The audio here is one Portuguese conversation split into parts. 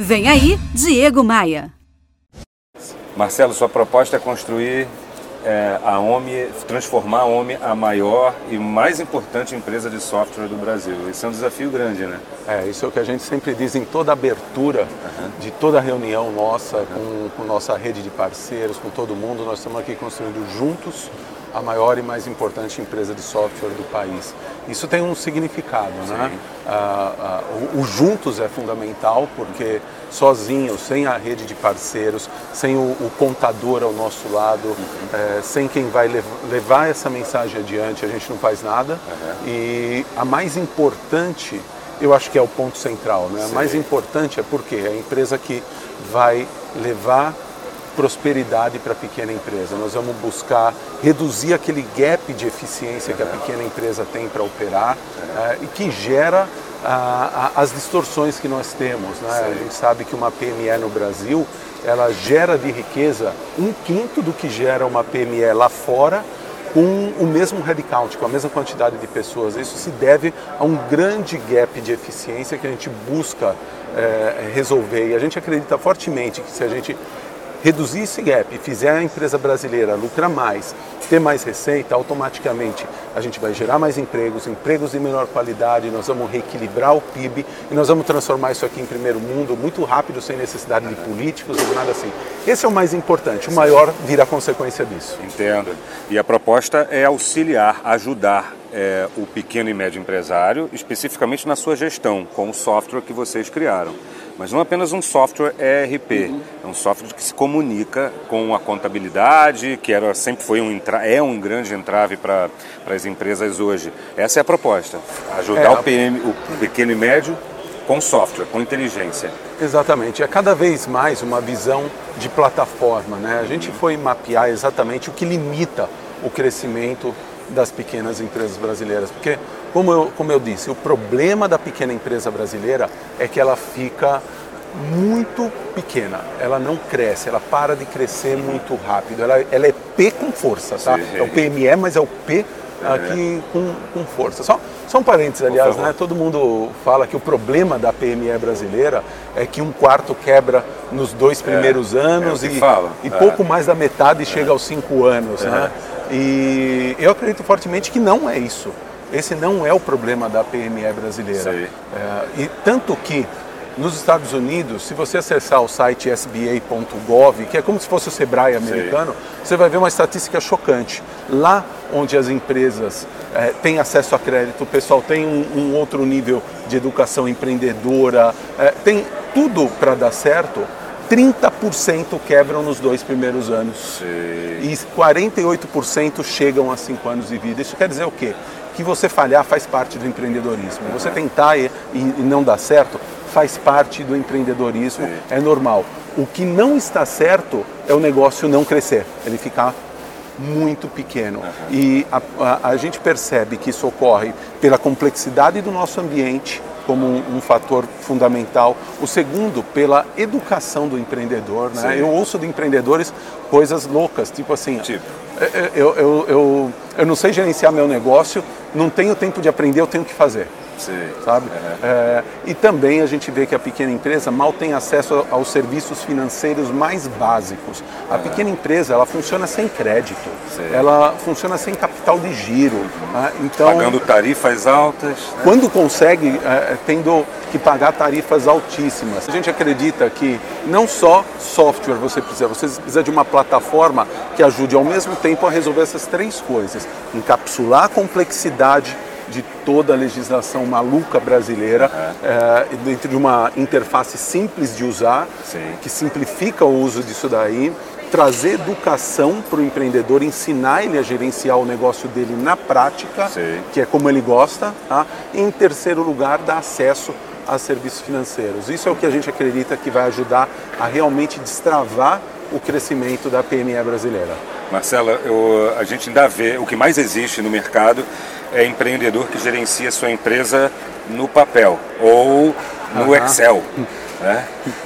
Vem aí, Diego Maia. Marcelo, sua proposta é construir é, a OMI, transformar a OMI a maior e mais importante empresa de software do Brasil. Isso é um desafio grande, né? É, isso é o que a gente sempre diz em toda abertura uhum. de toda reunião nossa, uhum. com, com nossa rede de parceiros, com todo mundo. Nós estamos aqui construindo juntos a maior e mais importante empresa de software do país. Isso tem um significado, né? Sim. né? Ah, ah, o, o, juntos é fundamental porque sozinho, sem a rede de parceiros, sem o, o contador ao nosso lado, uhum. é, sem quem vai lev levar essa mensagem adiante, a gente não faz nada. Uhum. E a mais importante, eu acho que é o ponto central, né? A mais importante é porque é a empresa que vai levar prosperidade para a pequena empresa. Nós vamos buscar reduzir aquele gap de eficiência que a pequena empresa tem para operar uh, e que gera uh, as distorções que nós temos. Né? A gente sabe que uma PME no Brasil ela gera de riqueza um quinto do que gera uma PME lá fora com o mesmo headcount, com a mesma quantidade de pessoas. Isso se deve a um grande gap de eficiência que a gente busca é, resolver. E a gente acredita fortemente que se a gente reduzir esse gap, fizer a empresa brasileira lucrar mais, ter mais receita, automaticamente a gente vai gerar mais empregos, empregos de menor qualidade, nós vamos reequilibrar o PIB e nós vamos transformar isso aqui em primeiro mundo muito rápido, sem necessidade de políticos ou nada assim. Esse é o mais importante, o maior vira consequência disso. Entendo. E a proposta é auxiliar, ajudar é, o pequeno e médio empresário, especificamente na sua gestão, com o software que vocês criaram. Mas não apenas um software ERP, uhum. é um software que se comunica com a contabilidade, que era, sempre foi um, é um grande entrave para as empresas hoje. Essa é a proposta, ajudar é, o, PM, o pequeno e médio com software, com inteligência. Exatamente, é cada vez mais uma visão de plataforma. Né? A gente foi mapear exatamente o que limita o crescimento das pequenas empresas brasileiras, porque como eu, como eu disse, o problema da pequena empresa brasileira é que ela fica muito pequena, ela não cresce, ela para de crescer muito rápido, ela, ela é P com força, tá? É o PME, mas é o P aqui com, com força. Só, só um parênteses, aliás, né? todo mundo fala que o problema da PME brasileira é que um quarto quebra nos dois primeiros é, anos é e, e pouco mais da metade chega aos cinco anos. Né? E eu acredito fortemente que não é isso. Esse não é o problema da PME brasileira. É, e tanto que nos Estados Unidos, se você acessar o site sba.gov, que é como se fosse o Sebrae americano, você vai ver uma estatística chocante. Lá onde as empresas é, têm acesso a crédito, o pessoal tem um, um outro nível de educação empreendedora, é, tem tudo para dar certo, 30% quebram nos dois primeiros anos. Sim. E 48% chegam a 5 anos de vida. Isso quer dizer o quê? que você falhar faz parte do empreendedorismo. Você tentar e, e não dar certo faz parte do empreendedorismo, Sim. é normal. O que não está certo é o negócio não crescer, ele ficar muito pequeno. Uhum. E a, a, a, gente percebe que isso ocorre pela complexidade do nosso ambiente, como um, um fator fundamental. O segundo, pela educação do empreendedor. Né? Eu ouço de empreendedores coisas loucas, tipo assim, tipo. É, é, eu, eu, eu, eu não sei gerenciar meu negócio, não tenho tempo de aprender, eu tenho que fazer. Sim. Sabe? É, e também a gente vê que a pequena empresa mal tem acesso aos serviços financeiros mais básicos. A é. pequena empresa ela funciona sem crédito, Sim. ela funciona sem capital de giro. Né? Então, Pagando tarifas altas. Né? Quando consegue, é, tendo que pagar tarifas altíssimas. A gente acredita que não só software você precisa, você precisa de uma plataforma que ajude ao mesmo tempo a resolver essas três coisas: encapsular a complexidade de toda a legislação maluca brasileira uhum. é, dentro de uma interface simples de usar, Sim. que simplifica o uso disso daí, trazer educação para o empreendedor, ensinar ele a gerenciar o negócio dele na prática, Sim. que é como ele gosta, tá? e em terceiro lugar, dar acesso a serviços financeiros. Isso é o que a gente acredita que vai ajudar a realmente destravar o crescimento da PME brasileira. Marcela, eu, a gente ainda vê, o que mais existe no mercado é empreendedor que gerencia sua empresa no papel ou no Excel. Né?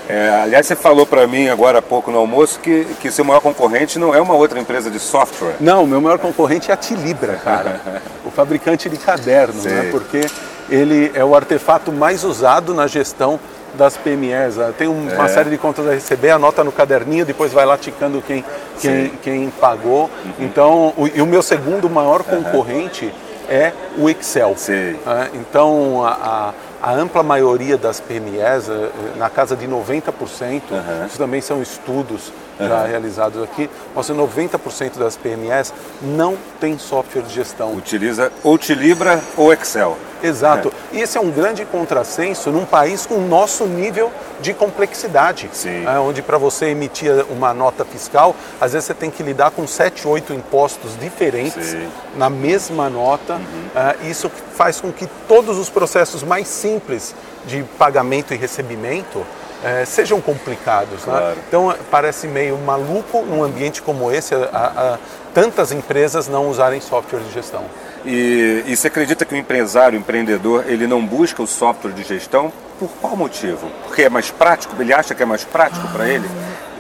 É, aliás, você falou para mim agora há pouco no almoço que, que seu maior concorrente não é uma outra empresa de software. Não, meu maior concorrente é a Tilibra, cara. o fabricante de cadernos, né? Porque ele é o artefato mais usado na gestão das PMEs. Ah, Tem um- uma É. série de contas a receber, anota no caderninho, depois vai lá ticando quem, quem, Sim. quem pagou. Então, o, e o meu segundo maior concorrente é o Excel. Sim. Ah, Então, a, a- a ampla maioria das PMEs, eh, na casa de 90%, Aham. isso também são estudos já realizados aqui, mostram que 90% das PMEs não tem software de gestão. Utiliza ou Tilibra ou Excel. Exato. E esse é um grande contrassenso num país com o nosso nível de complexidade. Sim. É, onde para você emitir uma nota fiscal, às vezes você tem que lidar com sete, oito impostos diferentes Sim. na mesma nota. É, isso faz com que todos os processos mais simples de pagamento e recebimento é, sejam complicados. né? Claro. Então parece meio maluco num ambiente como esse, a- a- tantas empresas não usarem software de gestão. E, e você acredita que o empresário, o empreendedor, ele não busca o software de gestão por qual motivo? Porque é mais prático? Ele acha que é mais prático para ele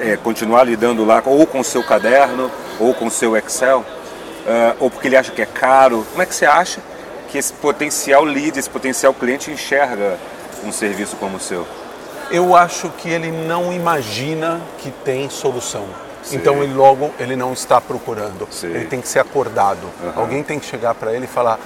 é, continuar lidando lá ou com o seu caderno ou com o seu Excel? Ah, ou porque ele acha que é caro? Como é que você acha que esse potencial lead, esse potencial cliente enxerga um serviço como o seu? Eu acho que ele não imagina que tem solução. Sim. Então ele logo ele não está procurando. Sim. Ele tem que ser acordado. Aham. Alguém tem que chegar para ele e falar: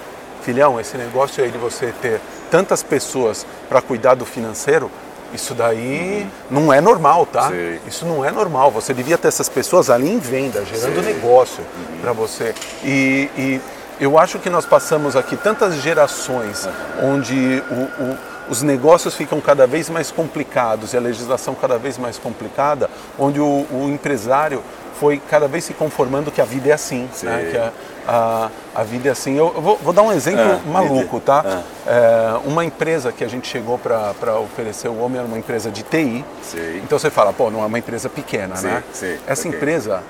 "Filhão, esse negócio aí de você ter tantas pessoas para cuidar do financeiro, isso daí não é normal, tá? Sim. Isso não é normal. Você devia ter essas pessoas ali em venda, gerando negócio para você. E, e eu acho que nós passamos aqui tantas gerações onde o- o- os negócios ficam cada vez mais complicados e a legislação cada vez mais complicada, onde o, o empresário foi cada vez se conformando que a vida é assim, Sim. né? que a, a, a vida é assim. Eu, eu vou, vou dar um exemplo Ah, maluco, tá? Ah. É, uma empresa que a gente chegou para oferecer o homem era uma empresa de TI. Sim. Então você fala, pô, não é uma empresa pequena, Sim, né? sim, Essa ok. empresa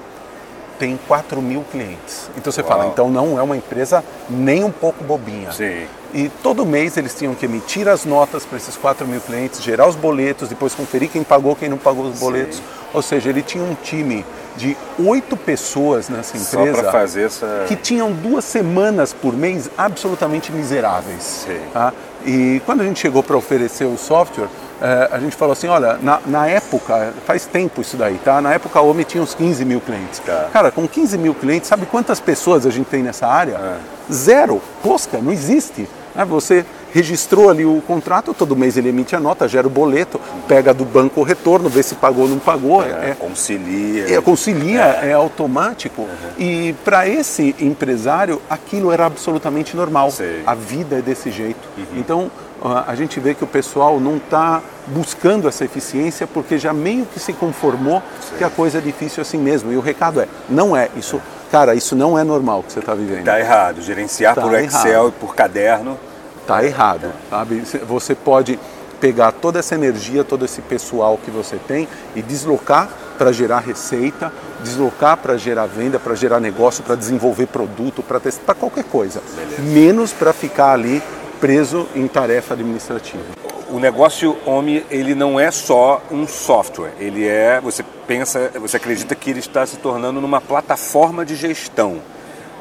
tem 4 mil clientes. Então você Uau. fala, então não é uma empresa nem um pouco bobinha. Sim. E todo mês eles tinham que emitir as notas para esses 4 mil clientes, gerar os boletos, depois conferir quem pagou, quem não pagou os boletos. Ou seja, ele tinha um time de oito pessoas nessa empresa essa. que tinham duas semanas por mês absolutamente miseráveis. Sim. tá? E quando a gente chegou para oferecer o software, eh, a gente falou assim, olha, na, na época, faz tempo isso daí, tá? Na época a OMI tinha uns 15 mil clientes. Tá. Cara, com 15 mil clientes, sabe quantas pessoas a gente tem nessa área? É. Zero. Tosca, não existe. né? Você registrou ali o contrato, todo mês ele emite a nota, gera o boleto, pega do banco o retorno, vê se pagou ou não pagou. É, é- concilia. é, concilia, é, automático. E para esse empresário, aquilo era absolutamente normal. Sei. A vida é desse jeito. Então, ah, a gente vê que o pessoal não está buscando essa eficiência porque já meio que se conformou que a coisa é difícil assim mesmo. E o recado é, não é. Isso, cara, isso não é normal que você está vivendo. Tá errado. Gerenciar Tá por Excel errado. e por caderno. Está errado, sabe? Você pode pegar toda essa energia, todo esse pessoal que você tem e deslocar para gerar receita, deslocar para gerar venda, para gerar negócio, para desenvolver produto, para testar, para qualquer coisa. Menos para ficar ali preso em tarefa administrativa. O negócio OMI, ele não é só um software. Ele é, você pensa, você acredita que ele está se tornando numa plataforma de gestão,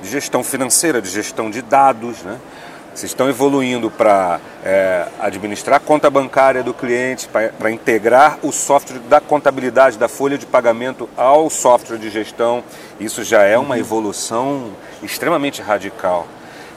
de gestão financeira, de gestão de dados, né? Vocês estão evoluindo para é, administrar a conta bancária do cliente, para integrar o software da contabilidade, da folha de pagamento ao software de gestão. Isso já é uma evolução extremamente radical.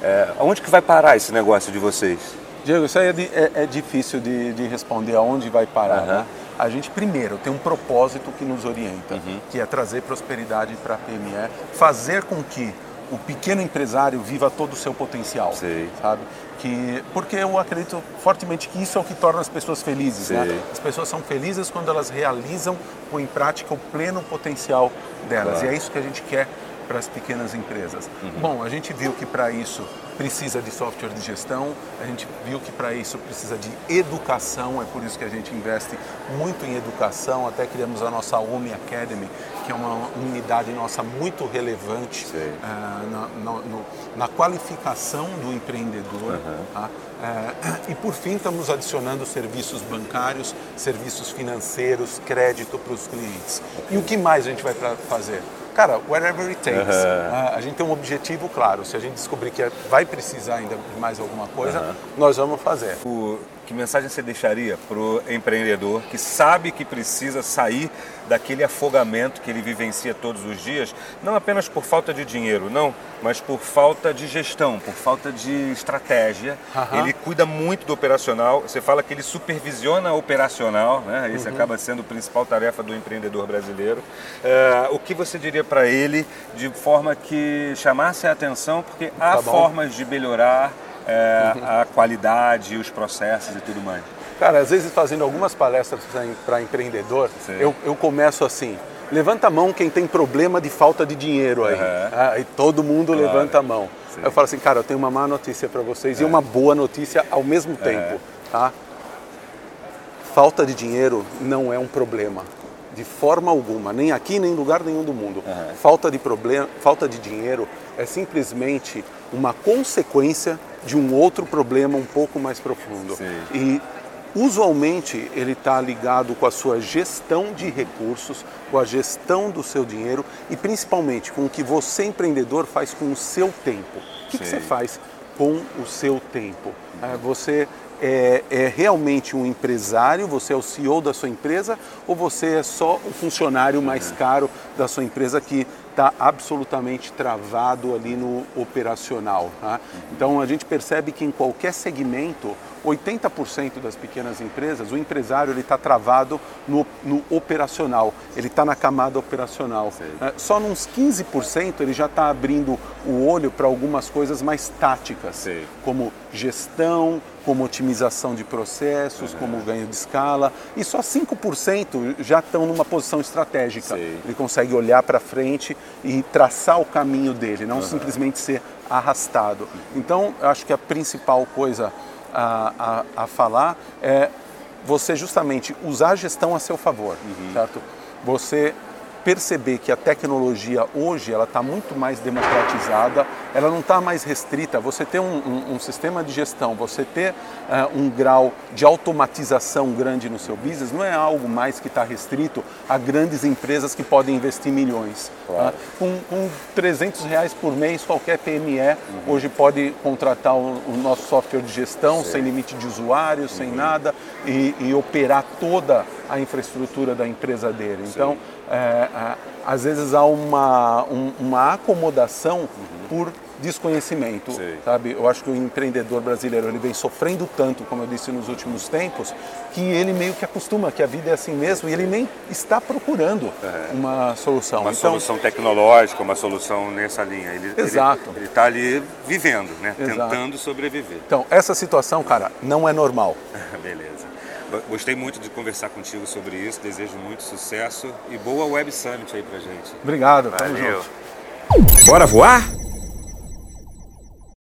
É, aonde que vai parar esse negócio de vocês? Diego, isso aí é, di- é- é difícil de, de responder aonde vai parar. Aham. né? A gente, primeiro, tem um propósito que nos orienta, Uhum. que é trazer prosperidade para a PME, fazer com que o pequeno empresário viva todo o seu potencial, Sei. sabe? Que, porque eu acredito fortemente que isso é o que torna as pessoas felizes. Né? As pessoas são felizes quando elas realizam põem em prática o pleno potencial delas. Claro. E é isso que a gente quer para as pequenas empresas. Bom, a gente viu que para isso precisa de software de gestão, a gente viu que para isso precisa de educação, é por isso que a gente investe muito em educação, até criamos a nossa OMI Academy, que é uma unidade nossa muito relevante eh, na, no- no- na qualificação do empreendedor. tá? Eh, e por fim estamos adicionando serviços bancários, serviços financeiros, crédito para os clientes. E o que mais a gente vai fazer? Cara, whatever it takes. Uh, a gente tem um objetivo claro. Se a gente descobrir que vai precisar ainda de mais alguma coisa, nós vamos fazer. O, que mensagem você deixaria para o empreendedor que sabe que precisa sair daquele afogamento que ele vivencia todos os dias, não apenas por falta de dinheiro, não, mas por falta de gestão, por falta de estratégia. Uhum. Ele cuida muito do operacional. Você fala que ele supervisiona operacional, né? Esse uhum. acaba sendo a principal tarefa do empreendedor brasileiro. Uh, o que você diria para ele de forma que chamasse a atenção, porque há tá formas de melhorar é, a qualidade, os processos e tudo mais? Cara, às vezes fazendo algumas palestras para empreendedor, eu, eu começo assim, levanta a mão quem tem problema de falta de dinheiro aí. Uhum. todo mundo claro. levanta a mão. Sim. Eu falo assim, cara, eu tenho uma má notícia para vocês é. e uma boa notícia ao mesmo tempo. Tá? Falta de dinheiro não é um problema. De forma alguma, nem aqui nem em lugar nenhum do mundo. Uhum. Falta de problema, falta de dinheiro é simplesmente uma consequência de um outro problema um pouco mais profundo. Sim. E usualmente ele está ligado com a sua gestão de recursos, com a gestão do seu dinheiro e principalmente com o que você empreendedor faz com o seu tempo. O que, que você faz com o seu tempo? É, você é, é, realmente um empresário, você é o CEO da sua empresa ou você é só o funcionário mais caro da sua empresa que está absolutamente travado ali no operacional. Tá? Então a gente percebe que em qualquer segmento 80% das pequenas empresas, o empresário ele está travado no, no, operacional, ele está na camada operacional. É, só nos 15% ele já está abrindo o olho para algumas coisas mais táticas, como gestão, como otimização de processos, uhum. como ganho de escala, e só 5% já estão numa posição estratégica. Ele consegue olhar para frente e traçar o caminho dele, não uhum. simplesmente ser arrastado. Então, eu acho que a principal coisa a, a, a falar é você justamente usar a gestão a seu favor, uhum. certo? Você perceber que a tecnologia hoje ela está muito mais democratizada, ela não está mais restrita. Você ter um, um, um, sistema de gestão, você ter uh, um grau de automatização grande no seu business, não é algo mais que está restrito a grandes empresas que podem investir milhões. Tá? Claro. Uh, com, com 300 reais por mês, qualquer PME uhum. hoje pode contratar o, o, nosso software de gestão Sim. sem limite de usuários, uhum. sem nada e, e operar toda a infraestrutura da empresa dele. Sim. Então, é, às vezes há uma, um, uma acomodação uhum. por desconhecimento, sabe? Eu acho que o empreendedor brasileiro ele vem sofrendo tanto, como eu disse nos últimos tempos, que ele meio que acostuma que a vida é assim mesmo e ele nem está procurando é. uma solução. Uma então, solução tecnológica, uma solução nessa linha. Ele, Exato. Ele está ali vivendo, né? Exato. Tentando sobreviver. Então, essa situação, cara, não é normal. Beleza. Gostei muito de conversar contigo sobre isso, desejo muito sucesso e boa Web Summit aí pra gente. Obrigado, Valeu. tamo junto. Bora voar?